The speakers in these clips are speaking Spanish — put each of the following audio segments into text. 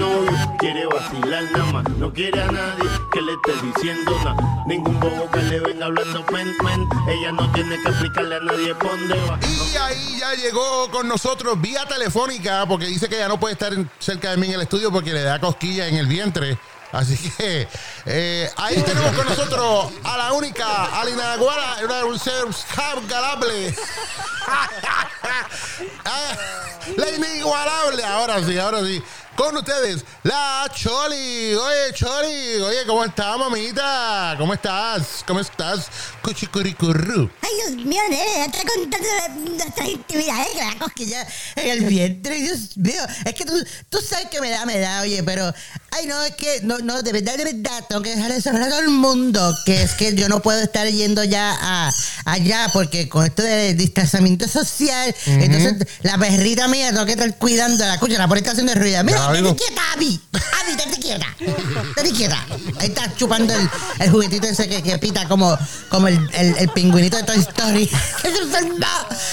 novio, quiere vacilar nada más. No quiere a nadie que le esté diciendo nada. Ningún bobo que le venga hablando pen, pen. Ella no tiene que explicarle a nadie por dónde va. Y ahí ya llegó con nosotros vía telefónica porque dice que ya no puede estar cerca de mí en el estudio porque le da cosquilla en el vientre. Así que eh, ahí tenemos con nosotros a la única, a la inaguara, un ser galable. Ah, la inigualable, ahora sí, ahora sí. Con ustedes, la Choli. Oye, Choli. Oye, ¿cómo estás, mamita? ¿Cómo estás? ¿Cómo estás? Cuchicuricurru. Ay, Dios mío, nene, está contando nuestras intimidades que la cosquilla en el vientre. Dios mío, es que tú, tú sabes que me da, me da, oye, pero. Ay, no, es que, no, no, de verdad, de verdad, tengo que dejar de saber a todo el mundo que es que yo no puedo estar yendo ya a, allá porque con esto de distanciamiento social, entonces la perrita mía tengo que estar cuidando la escucha, la por está haciendo ruido. Mira, Estate oigo. quieta, Abby. Abby, estate quieta. Estate quieta. Ahí está chupando el, el juguetito ese que, que pita como, como el, el, el pingüinito de Toy Story. ¡Que se enfermó!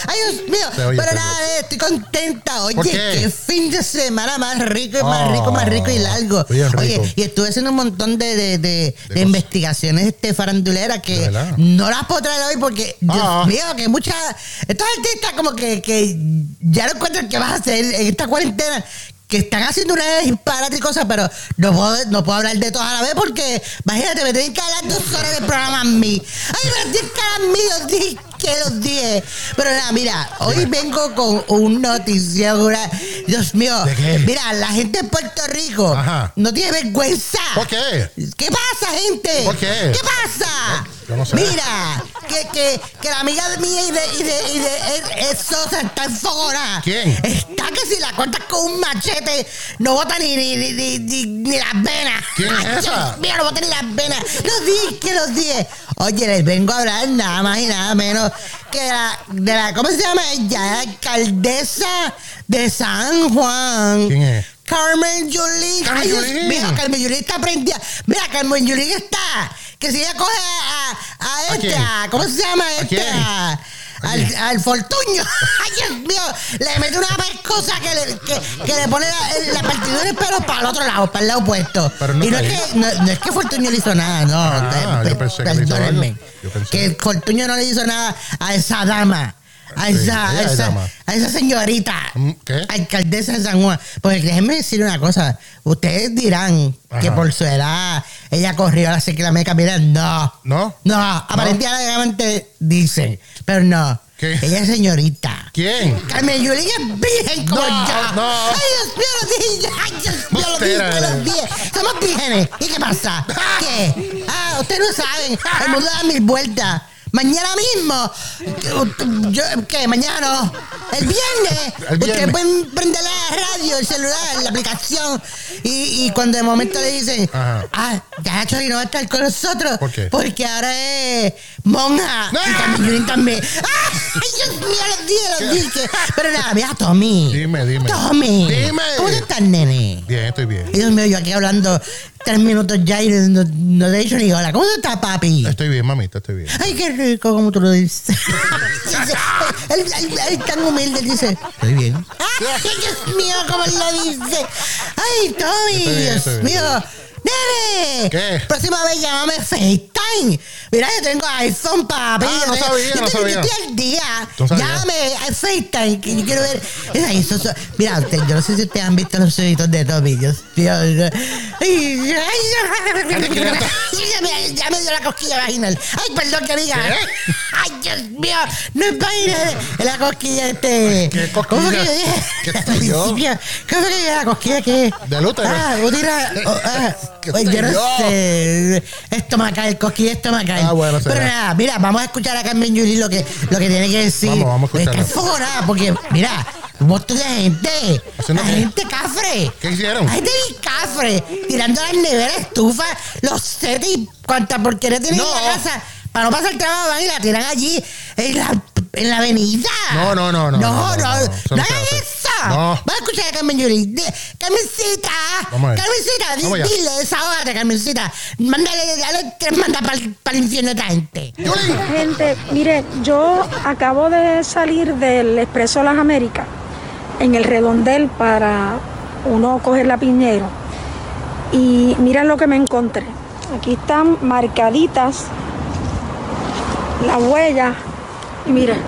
¡Ay, Dios mío! Pero nada, eh, estoy contenta. Oye, ¿Por qué? qué fin de semana más rico y más Oh, rico, más rico y largo. bien rico. Oye, y estuve haciendo un montón de, de, de- de investigaciones este, faranduleras ¿De que no las puedo traer hoy porque, Dios Ah. mío, que muchas. Estos artistas, como que, que ya no encuentran qué vas a hacer en esta cuarentena. Que están haciendo una disparate y cosas, pero no puedo, no puedo hablar de todas a la vez porque, imagínate, me tienen que hablar dos horas del programa a mí. Ay, pero tienes que hablar a mí los di- que los dije. Pero nada, mira, hoy vengo con un notición, una- Dios mío. ¿De qué? Mira, la gente en Puerto Rico Ajá. no tiene vergüenza. ¿Por qué? ¿Qué pasa, gente? ¿Por qué? ¿Qué pasa? Yo no sé. Mira, que, que, que la amiga de mía y de, y de, y de es- es Sosa está enfogona. ¿Quién? Está que si la cortas con un machete, no bota ni, ni, ni, ni, ni- las venas. ¿Quién es Ay, esa? Dios mío, no bota ni las venas. Los dije, que los dije. Oye, les vengo a hablar nada más y nada menos que la, de la ¿cómo se llama ella? Alcaldesa de San Juan. ¿Quién es? Carmen Yulín. Carmen Yulín. mío, Carmen Yulín está prendida. Mira, Carmen Yulín está. Que si ella coge a, a, ¿A esta, quién? ¿cómo se llama esta? quién? ¿A Al, al Fortuño. Ay, Dios mío. Le mete una pescosa que le, que, que le pone la, la partidura pelo para el otro lado, para el lado opuesto. Pero no y no es, que, no, no es que Fortuño le hizo nada, no. Ah, yo pensé que le hizo perdónenme. algo. Yo pensé. Que Fortuño no le hizo nada a esa dama. A esa, a esa, a esa señorita. Mm, ¿qué? Alcaldesa de San Juan. Porque déjenme decir una cosa. Ustedes dirán que Ajá. por su edad ella corrió a la ciclameca. Mira, no. ¿No? No, aparentemente dicen. Pero no. ¿Qué? Ella es señorita. ¿Quién? Carmen Yulín es virgen como No, yo. no. Ay, Dios mío, los dije. Ay, Dios mío, los dije, los eres. dije. Somos vírgenes. ¿Y qué pasa? ¿Qué? Ah, ustedes no saben. El mundo da mil vueltas. Mañana mismo. Yo, ¿Qué? Mañana no. El viernes. El viernes. Ustedes pueden prender la radio, el celular, la aplicación. Y, y cuando de momento le dicen, Ajá. ah, ya Chori no va a estar con nosotros. ¿Por qué? Porque ahora es monja. Y ¡Ah! Carmen Yulín también. ¡Ay, Dios mío, los dije, los dije! Pero nada, mira, Tommy. Dime, dime. Tommy. Dime. ¿Cómo estás, nene? Bien, estoy bien. Dios mío, yo aquí hablando tres minutos ya y no, no te he dicho ni hola. ¿Cómo estás, papi? Estoy bien, mamita, estoy bien. Ay, qué rico, como tú lo dices. él, él- él tan humilde, dice, estoy bien. Ay, Dios mío, como él lo dice. Ay, Tommy, Estoy bien, Dios estoy bien, mío. Nene, ¿Qué? próxima vez llámame FaceTime. Mira, yo tengo iPhone, papi. Ah, no Yo te- sabía, yo no te- sabía. Yo estoy al día. No sabía. Llámame a FaceTime, que yo quiero ver. Mira, eso- eso- mira, usted- yo no sé si ustedes han visto los ojitos de Tommy. Dios mío. Ay, ya, me, ya me dio la cosquilla vaginal. Ay, perdón que diga. ¿Qué? Ay, Dios mío. No es vaginal. Es la cosquilla este. ¿Qué ¿Cómo fue que cosquilla? yo dije? ¿Qué yo? principio. ¿Cómo que yo la cosquilla que Del útero. Ah, útero. oh, ah, ¿Qué pues yo no sé. Estomacal, cosquilla estomacal. Ah, bueno. Pero nada, mira, vamos a escuchar a Carmen Yuli lo que, lo que tiene que decir. Vamos, vamos a escucharlo. Está enfogonada porque, mira, un montón de gente. ¿Haciendo La qué? gente cafre. ¿Qué hicieron? Hay gente bien cafre. Tirando las neveras, estufas, los setes y cuanta porquería tienen No. en la casa. Para no pasar trabajo, van y la tiran allí en la, en la avenida. No, no, no, no, No, no, no, no, no, eso no no se hagan hace. eso. No. Vamos a escuchar a Carmen Yuri. De- Carmencita. Vamos a ver. Carmencita, di- Vamos allá. dile, desahógate, Carmencita. Mándale, dale tres mandas para el infierno a esta gente. Gente, mire, yo acabo de salir del Expreso Las Américas en el redondel para uno coger la piñero. Y miren lo que me encontré. Aquí están marcaditas las huellas. Y miren,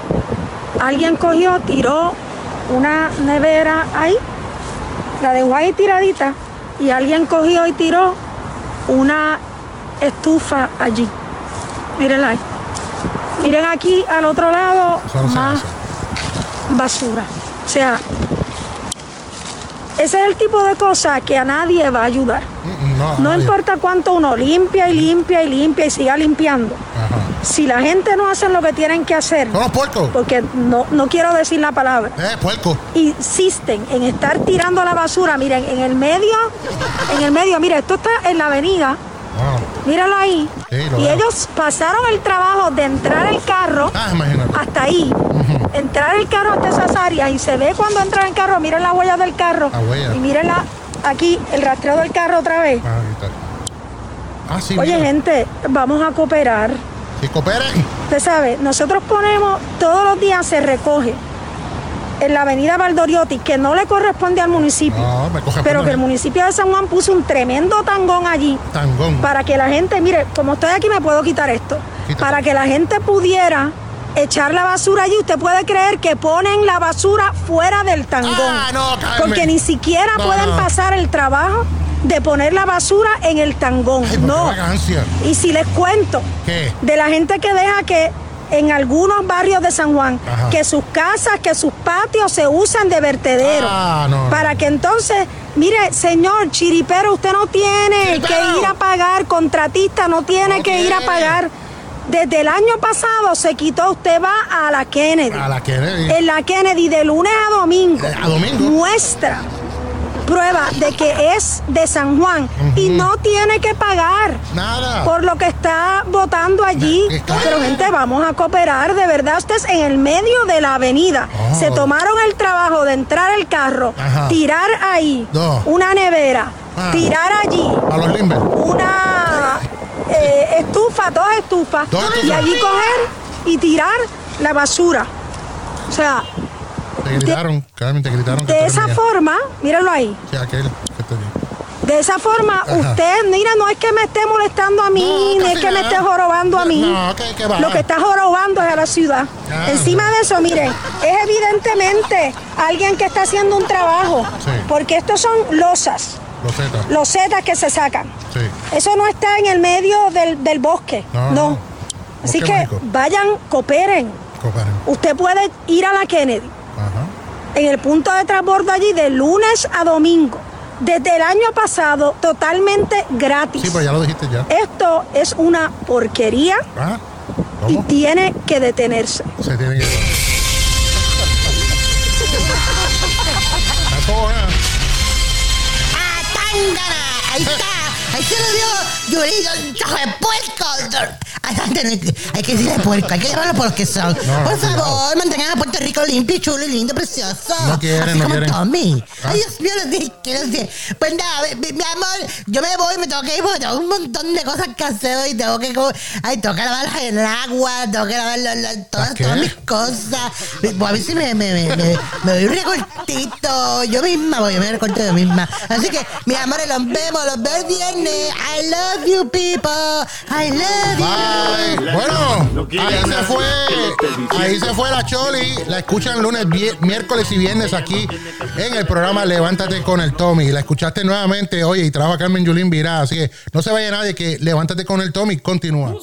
alguien cogió, tiró una nevera ahí, la dejó ahí tiradita, y alguien cogió y tiró una estufa allí. Mírenla ahí. Miren aquí al otro lado Eso no se más. Basura. O sea, ese es el tipo de cosas que a nadie va a ayudar. No, importa cuánto uno limpia y limpia y limpia y siga limpiando. Ajá. Si la gente no hace lo que tienen que hacer, Son los puercos. porque no, no quiero decir la palabra, Eh, puerco. insisten en estar tirando la basura, miren, en el medio, en el medio, mire, esto está en la avenida, Ah, míralo ahí. Sí, y veo. ellos pasaron el trabajo de entrar el carro Ah, hasta ahí, entrar el carro hasta esas áreas y se ve cuando entra el carro, miren las huellas del carro La huella. y miren la- aquí el rastreo del carro otra vez. Ah. Ah, sí, Oye, mira. gente, vamos a cooperar. Si cooperen. Usted sabe, nosotros ponemos, todos los días se recoge en la avenida Valdoriotti, que no le corresponde al municipio, No, me coge pero que el municipio de San Juan puso un tremendo tangón allí Tangón. para que la gente, mire, como estoy aquí me puedo quitar esto, para que la gente pudiera echar la basura allí. Usted puede creer que ponen la basura fuera del tangón, Ah, no, porque ni siquiera No, pueden no. pasar el trabajo de poner la basura en el tangón. Ay, no. Y si les cuento ¿Qué? de la gente que deja que en algunos barrios de San Juan, Ajá. que sus casas, que sus patios se usan de vertedero. Ah, no. Para que entonces, mire, señor chiripero, usted no tiene que ir a pagar, contratista no tiene que ir a pagar. Desde el año pasado se quitó, usted va a la Kennedy. A la Kennedy. En la Kennedy de lunes a domingo. Eh, a domingo. Muestra prueba de que es de San Juan y no tiene que pagar Nada. por lo que está votando allí. Pero gente, vamos a cooperar, de verdad, ustedes en el medio de la avenida. Oh. Se tomaron el trabajo de entrar el carro, Ajá. tirar ahí No. una nevera, Ah. tirar allí A los una eh, estufa, dos estufas, Dos y allí coger y tirar la basura. O sea, Te gritaron, Carmen, te gritaron. que de esa forma, mírenlo ahí. Sí, aquel que te. De esa forma, Ajá. usted, mira, no es que me esté molestando a mí, No, no, es que me esté jorobando a mí. No, que. Lo que está jorobando es a la ciudad. Ah. Encima de eso, miren, es evidentemente alguien que está haciendo un trabajo. Sí. Porque estos son losas, Los Z. losetas que se sacan. Sí. Eso no está en el medio del, del bosque. No, No. no. Así Bosque que vayan, cooperen. Cooperen. Usted puede ir a la Kennedy Ajá. en el punto de transbordo allí de lunes a domingo. Desde el año pasado, totalmente gratis. Sí, pero ya lo dijiste ya. Esto es una porquería Ah, y tiene que detenerse. Se tiene que ir. Ahí está. Ahí se lo dio. Digo, hijo de puerco. Ay, Hay que decirle puerco, hay que llamarlo por lo que son. No, por no, favor, mantengan a Puerto Rico limpio, y chulo, y lindo, precioso. No quieren, Así no como quieren. Tommy. Ah. Ay, Dios mío, los dije, quiero decir. Pues nada, mi, mi amor, yo me voy, me tengo que ir porque tengo un montón de cosas que hacer hoy. Tengo que, co- ay, tengo que lavarlas en el agua, tengo que lavar lo- todas, todas mis cosas. Pues a ver si me, me, me, me, me doy un recortito. Yo misma voy, yo me recorto yo misma. Así que, mis amores, los vemos, los veo el viernes. I love you, people. I love you. Bye. Bueno, ahí se fue. Ahí se fue la Choli. La escuchan lunes, miércoles y viernes aquí en el programa Levántate con el Tommy. La escuchaste nuevamente, oye, y trabaja Carmen Yulín Virá. Así que no se vaya nadie que Levántate con el Tommy continúa.